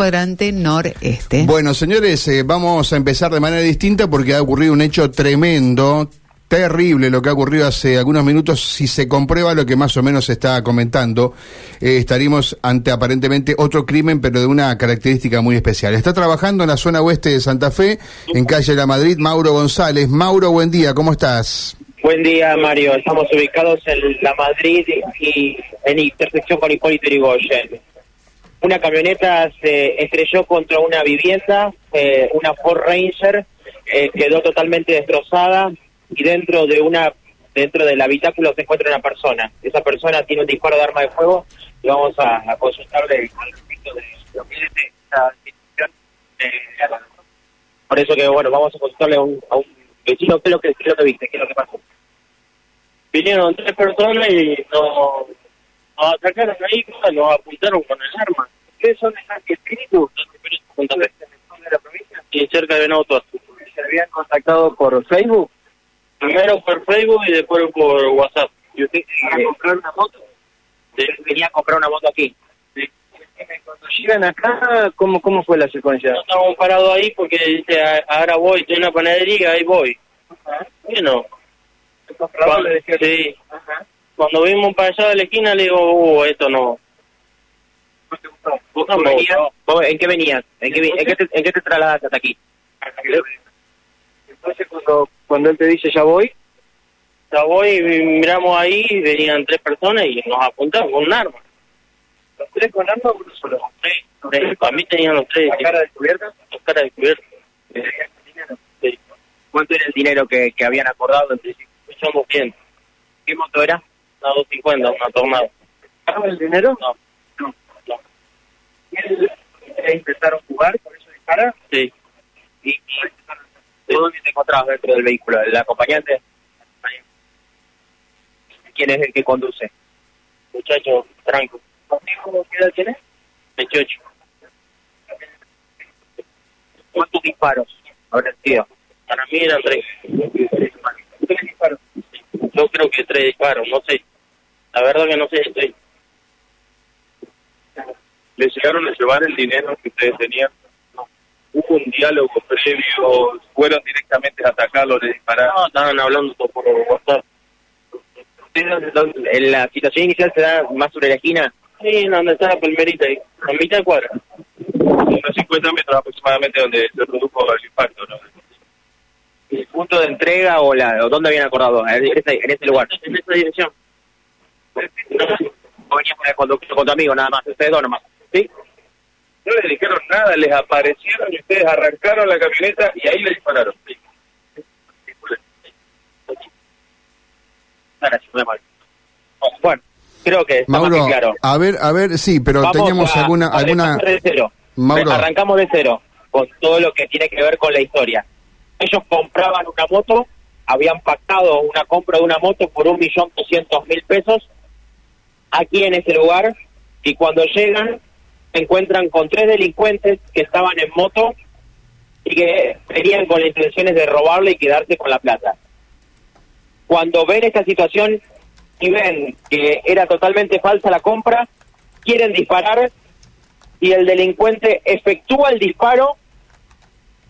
cuadrante noreste. Bueno, señores, eh, vamos a empezar de manera distinta porque ha ocurrido un hecho tremendo, terrible lo que ha ocurrido hace algunos minutos. Si se comprueba lo que más o menos se está comentando, eh, estaríamos ante aparentemente otro crimen, pero de una característica muy especial. Está trabajando en la zona oeste de Santa Fe, en calle La Madrid, Mauro González. Mauro, buen día, ¿cómo estás? Buen día, Mario. Estamos ubicados en La Madrid y en intersección con Hipólito Yrigoyen. Una camioneta se estrelló contra una vivienda, eh, una Ford Ranger eh, quedó totalmente destrozada y dentro de una dentro del habitáculo se encuentra una persona. Esa persona tiene un disparo de arma de fuego y vamos a, consultarle al respecto de lo que es esta situación. Eh, por eso que, bueno, vamos a consultarle a un, a un vecino qué es lo que, qué es lo que viste, qué es lo que pasó. Vinieron tres personas y nos, nos atacaron ahí, nos apuntaron con el arma. ¿Ustedes son de San Espíritu? de la provincia? Y cerca de Venado Tuerto. ¿Se habían contactado por Facebook? Primero por Facebook y después por WhatsApp. ¿Y usted quería comprar una moto? Sí. Quería comprar una moto aquí. Cuando llegan acá, ¿cómo, cómo fue la secuencia? No estábamos parados ahí porque dice, "Ah, ahora voy, estoy en una panadería, ahí voy. Bueno, sí. Cuando vimos para allá de la esquina, le digo, uh, esto no. ¿Vos no venías? ¿Vos ¿En qué venías? ¿En qué, en qué te, en qué te trasladaste hasta aquí? Entonces, cuando, cuando él te dice, ya voy, ya voy, miramos ahí, venían tres personas y nos apuntaron con un arma. ¿Los tres con arma o uno solo? Sí, tres. Para mí tenían los tres. ¿Las caras descubiertas? Las caras descubiertas. Sí. ¿Cuánto era el dinero que, que habían acordado en principio? Somos bien. ¿Qué moto era? Una 250, una tornado. ¿Pagaba el dinero? No. No. no. ¿Y intentaron jugar? ¿Por eso dispara? Sí. ¿Y, y dónde te encontrabas dentro del vehículo? ¿El acompañante? ¿Quién es el que conduce? Muchacho, tranco. ¿Contigo qué edad tienes? 28. ¿Cuántos disparos habrán sido? Para mí eran tres. ¿Tres disparos? Yo creo que tres disparos, no sé. La verdad que no sé, estoy... ¿Les llegaron a llevar el dinero que ustedes tenían? ¿Hubo un diálogo previo? ¿Fueron directamente a atacarlo, le dispararon? No, estaban hablando por WhatsApp. ¿En la situación inicial se da más sobre la esquina? Sí, donde está la palmerita ahí, a mitad de cuadra. Unos 50 metros aproximadamente donde se produjo el impacto, ¿no? ¿El punto de entrega o la o dónde habían acordado? En ese, en ese lugar. En esa dirección. O venías con, con tu amigo, nada más, ustedes dos nomás. ¿Sí? No les dijeron nada, les aparecieron y ustedes arrancaron la camioneta y ahí le dispararon. Bueno, creo que está más Mauro, que claro. a ver, a ver, sí, pero Vamos teníamos a- alguna... alguna... arrancar de cero. Mauro. Arrancamos de cero con todo lo que tiene que ver con la historia. Ellos compraban una moto, habían pactado una compra de una moto por un millón doscientos mil pesos aquí en ese lugar y cuando llegan se encuentran con tres delincuentes que estaban en moto y que venían con las intenciones de robarle y quedarse con la plata. Cuando ven esta situación y ven que era totalmente falsa la compra, quieren disparar y el delincuente efectúa el disparo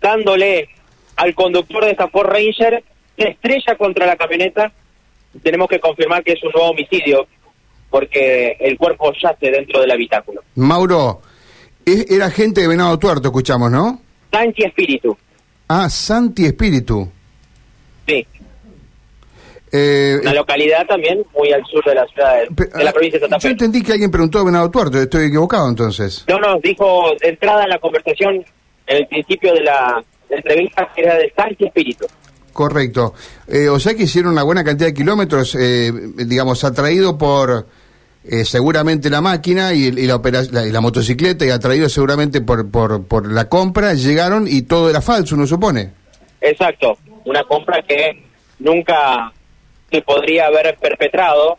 dándole al conductor de esta Ford Ranger, se estrella contra la camioneta. Tenemos que confirmar que es un nuevo homicidio porque el cuerpo yace dentro del habitáculo. Mauro, era gente de Venado Tuerto, escuchamos, ¿no? Sanchi Espíritu, Ah, Santi Espíritu. sí, Eh, una localidad también muy al sur de la ciudad de, de la provincia de Santa Yo Fe. entendí que alguien preguntó de Venado Tuerto, estoy equivocado entonces. No, nos dijo de entrada en la conversación, en el principio de la entrevista, que era de Sanchi Espíritu. Correcto. Eh, o sea que hicieron una buena cantidad de kilómetros, eh, digamos, atraído por eh, seguramente la máquina y, y la, opera- la- y la motocicleta y atraído seguramente por, por, por la compra, llegaron y todo era falso, uno supone. Exacto, una compra que nunca se podría haber perpetrado.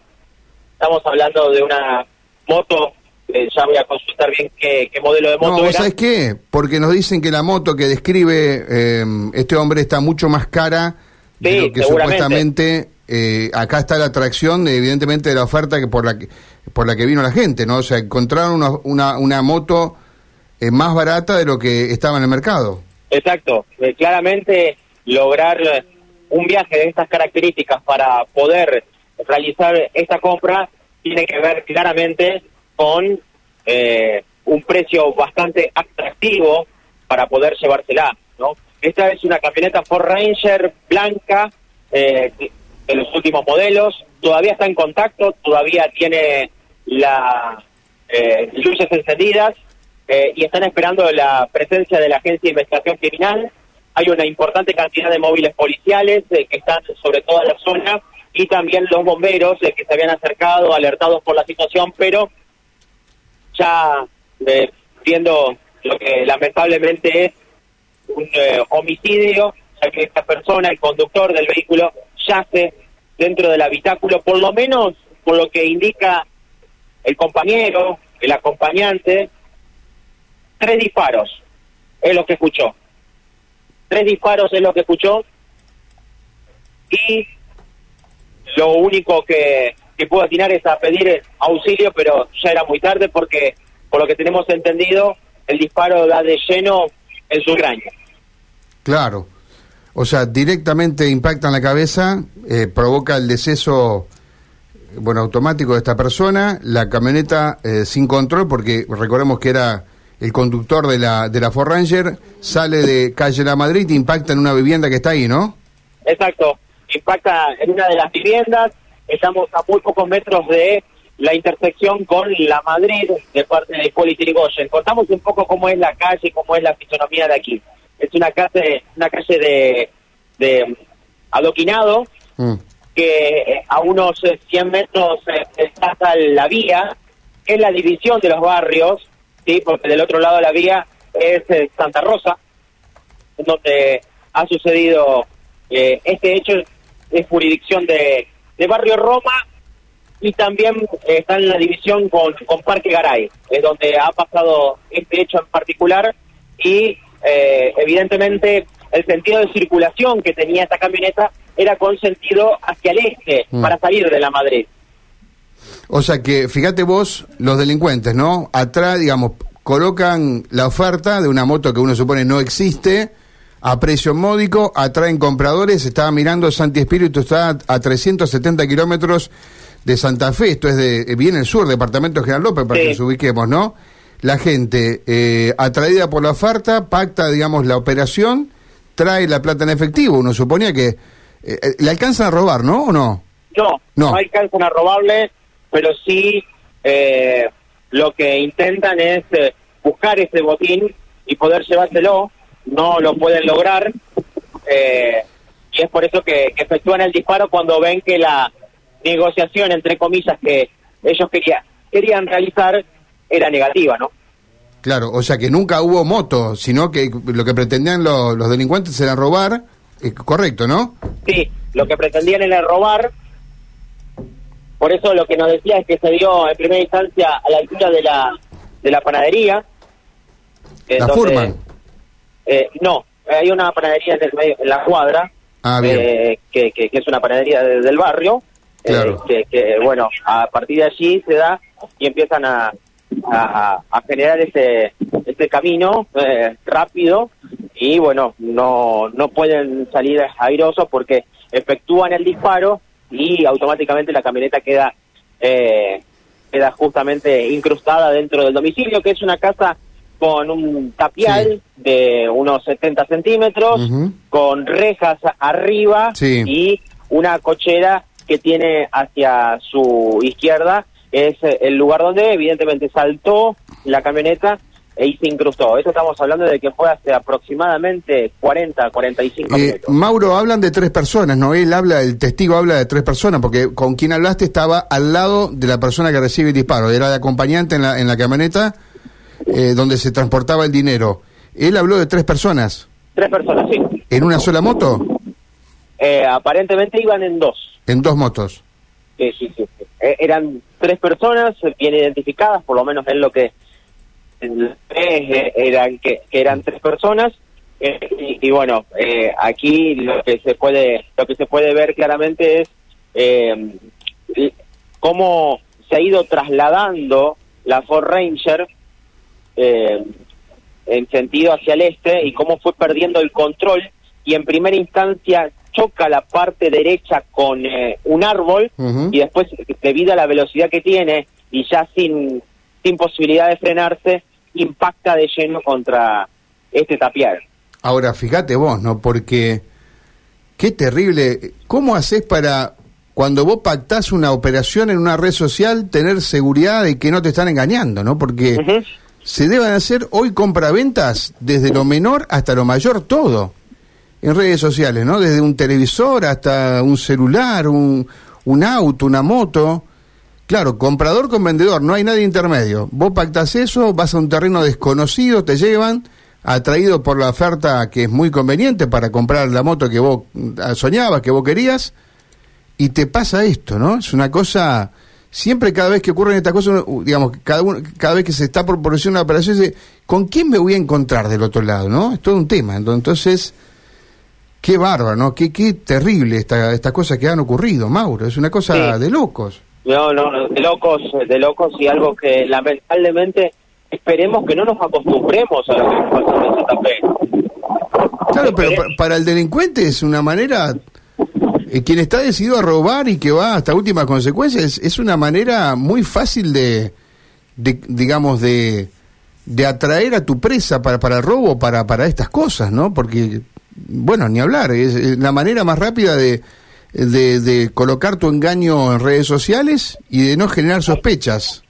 Estamos hablando de una moto, eh, ya voy a consultar bien qué, qué modelo de moto No, ¿vos era. sabés qué? Porque nos dicen que la moto que describe eh, este hombre está mucho más cara de lo que supuestamente eh, acá está la atracción, de, evidentemente, de la oferta que por la que, por la que vino la gente, ¿no? O sea, encontraron una, una, una moto eh, más barata de lo que estaba en el mercado. Exacto, claramente lograr un viaje de estas características para poder realizar esta compra tiene que ver claramente con eh, un precio bastante atractivo para poder llevársela, ¿no? Esta es una camioneta Ford Ranger blanca eh, de los últimos modelos, todavía está en contacto, todavía tiene las eh, luces encendidas eh, y están esperando la presencia de la Agencia de Investigación Criminal. Hay una importante cantidad de móviles policiales eh, que están sobre toda la zona y también los bomberos eh, que se habían acercado, alertados por la situación, pero ya eh, viendo lo que lamentablemente es un eh, homicidio, ya que esta persona, el conductor del vehículo, yace dentro del habitáculo, por lo menos por lo que indica el compañero, el acompañante, tres disparos es lo que escuchó. Tres disparos es lo que escuchó y lo único que, que pudo atinar es a pedir auxilio, pero ya era muy tarde porque, por lo que tenemos entendido, el disparo da de lleno en su cráneo. Claro. O sea, directamente impacta en la cabeza, eh, provoca el deceso bueno, automático de esta persona, la camioneta eh, sin control, porque recordemos que era el conductor de la, de la Ford Ranger, sale de calle La Madrid, impacta en una vivienda que está ahí, ¿no? Exacto, impacta en una de las viviendas, estamos a muy pocos metros de la intersección con La Madrid de parte de Hipólito Yrigoyen. Contamos un poco cómo es la calle, cómo es la fisonomía de aquí. Es una calle, una calle de, de adoquinado, Mm. que eh, a unos eh, 100 metros eh, está la vía, que es la división de los barrios, sí, porque del otro lado de la vía es eh, Santa Rosa, donde ha sucedido eh, este hecho es jurisdicción de, de Barrio Roma y también eh, está en la división con, con Parque Garay, es donde ha pasado este hecho en particular y eh, evidentemente el sentido de circulación que tenía esta camioneta era con sentido hacia el este Mm. para salir de la Madrid. O sea que, fíjate vos, los delincuentes, ¿no? Atrás, digamos, colocan la oferta de una moto que uno supone no existe, a precio módico, atraen compradores, estaba mirando Santi Espíritu, está a 370 kilómetros de Santa Fe, esto es de bien el sur, departamento de General López, para Sí. que nos ubiquemos, ¿no? La gente, eh, atraída por la oferta, pacta, digamos, la operación, trae la plata en efectivo, uno suponía que... eh, eh, ¿Le alcanzan a robar, no? ¿O no? No, No. no, alcanzan a robarle, pero sí eh, lo que intentan es eh, buscar ese botín y poder llevárselo. No lo pueden lograr. eh, y es por eso que, que efectúan el disparo cuando ven que la negociación, entre comillas, que ellos quería, querían realizar era negativa, ¿no? Claro, o sea que nunca hubo moto, sino que lo que pretendían lo- los delincuentes era robar, eh, correcto, ¿no? Sí, lo que pretendían era robar. Por eso lo que nos decía es que se dio en primera instancia a la altura de la, de la panadería. La Furman. Eh, no, hay una panadería en, el medio- en la cuadra, Ah, eh, que, que, que es una panadería de- del barrio. eh, Claro. que, que, bueno, a partir de allí se da y empiezan a, a, a generar ese, ese camino eh, rápido y bueno, no, no pueden salir airosos porque efectúan el disparo y automáticamente la camioneta queda eh, queda justamente incrustada dentro del domicilio, que es una casa con un tapial de unos 70 centímetros, con rejas arriba Sí. y una cochera que tiene hacia su izquierda. Es eh, el lugar donde evidentemente saltó la camioneta e y se incrustó. Esto estamos hablando de que fue hace aproximadamente 40, 45 Eh, minutos. Mauro, hablan de tres personas, ¿no? Él habla, el testigo habla de tres personas, porque con quien hablaste estaba al lado de la persona que recibe el disparo, era de acompañante en la, en la camioneta eh, donde se transportaba el dinero. Él habló de tres personas, Tres personas, sí. en una sola moto, Eh, aparentemente iban en dos. en dos motos. Sí, sí, sí. Eh, eran tres personas bien identificadas, por lo menos en lo que eh, eran que, que eran tres personas. Eh, y, y bueno, eh, aquí lo que se puede lo que se puede ver claramente es eh, cómo se ha ido trasladando la Ford Ranger eh, en sentido hacia el este y cómo fue perdiendo el control y en primera instancia choca la parte derecha con eh, un árbol y después debido a la velocidad que tiene y ya sin sin posibilidad de frenarse impacta de lleno contra este tapial. Ahora, fíjate vos, ¿no? Porque qué terrible. ¿Cómo haces para, cuando vos pactás una operación en una red social, tener seguridad de que no te están engañando, ¿no? Porque. Se deben hacer hoy compraventas desde lo menor hasta lo mayor, todo. En redes sociales, ¿no? Desde un televisor hasta un celular, un, un auto, una moto. Claro, comprador con vendedor, no hay nadie intermedio. Vos pactás eso, vas a un terreno desconocido, te llevan, atraído por la oferta que es muy conveniente para comprar la moto que vos mm, soñabas, que vos querías, y te pasa esto, ¿no? Es una cosa, siempre cada vez que ocurren estas cosas, uno, digamos, cada, uno, cada vez que se está por producir una operación, dice, ¿con quién me voy a encontrar del otro lado, no? Es todo un tema. Entonces, qué bárbaro, ¿no? Qué, qué terrible esta, estas cosas que han ocurrido, Mauro. Es una cosa Sí. de locos. No, no, de locos, de locos y algo que lamentablemente esperemos que no nos acostumbremos a lo que pasó en Santa Fe. Claro, pero pa- para el delincuente es una manera, eh, quien está decidido a robar y que va hasta últimas consecuencias, es, es una manera muy fácil de, de, digamos, de, de atraer a tu presa para, para el robo, para, para estas cosas, ¿no? Porque, bueno, ni hablar, es, es la manera más rápida de, de, de colocar tu engaño en redes sociales y de no generar sospechas.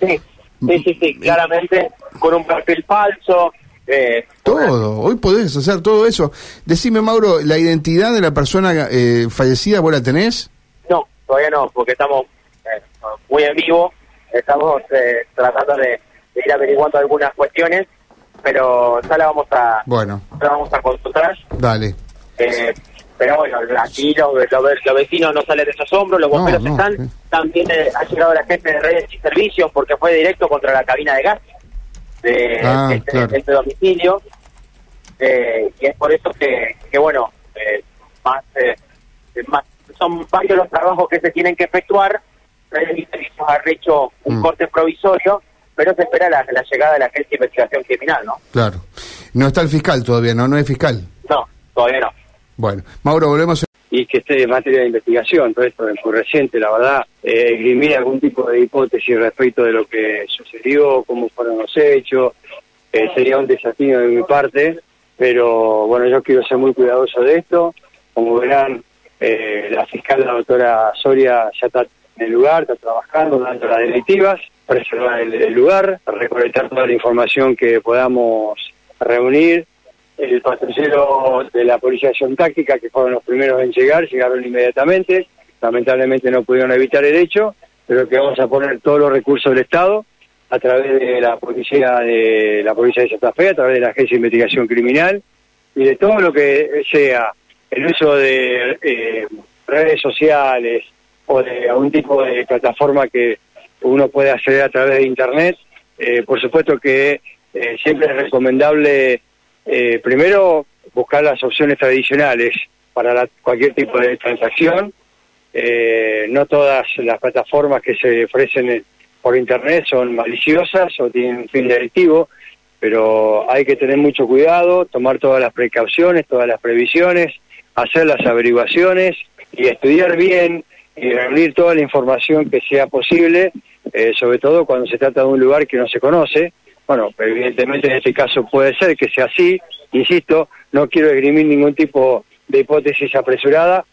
Sí, sí, sí, sí, claramente con un perfil falso. Eh, Todo, hoy podés hacer todo eso. Decime, Mauro, ¿la identidad de la persona eh, fallecida vos la tenés? No, todavía no, porque estamos eh, muy en vivo, estamos eh, tratando de, de ir averiguando algunas cuestiones, pero ya la vamos a, Bueno, ya la vamos a consultar. dale. Eh, pero bueno, aquí los, los, los vecinos no salen de esos hombros, los bomberos no, están. sí. También eh, ha llegado la gente de redes y servicios porque fue directo contra la cabina de gas de, Ah, de este, claro. este domicilio. Eh, y es por eso que, que bueno, eh, más, eh, más, son varios los trabajos que se tienen que efectuar. Y servicios ha hecho un Mm. corte provisorio, pero se espera la, la llegada de la agencia de investigación criminal, ¿no? Claro. No está el fiscal todavía, ¿no? No es fiscal. No, todavía no. Bueno, Mauro, volvemos. Y que esté en materia de investigación, todo esto es muy reciente, la verdad, eh, algún tipo de hipótesis respecto de lo que sucedió, cómo fueron los hechos, eh, sería un desafío de mi parte, pero bueno, yo quiero ser muy cuidadoso de esto, como verán, eh, la fiscal, la doctora Soria, ya está en el lugar, está trabajando, dando las directivas, preservar el lugar, recolectar toda la información que podamos reunir, el patrullero de la Policía de Acción Táctica, que fueron los primeros en llegar, llegaron inmediatamente. Lamentablemente no pudieron evitar el hecho, pero que vamos a poner todos los recursos del Estado a través de la policía de la policía de Santa Fe, a través de la Agencia de Investigación Criminal y de todo lo que sea el uso de eh, redes sociales o de algún tipo de plataforma que uno puede acceder a través de Internet. Eh, por supuesto que eh, siempre es recomendable eh, primero buscar las opciones tradicionales para la- cualquier tipo de transacción. Eh, no todas las plataformas que se ofrecen en- por internet son maliciosas o tienen un fin delictivo, pero hay que tener mucho cuidado, tomar todas las precauciones, todas las previsiones, hacer las averiguaciones y estudiar bien y reunir toda la información que sea posible, eh, sobre todo cuando se trata de un lugar que no se conoce. Bueno, evidentemente en este caso puede ser que sea así, insisto, no quiero esgrimir ningún tipo de hipótesis apresurada,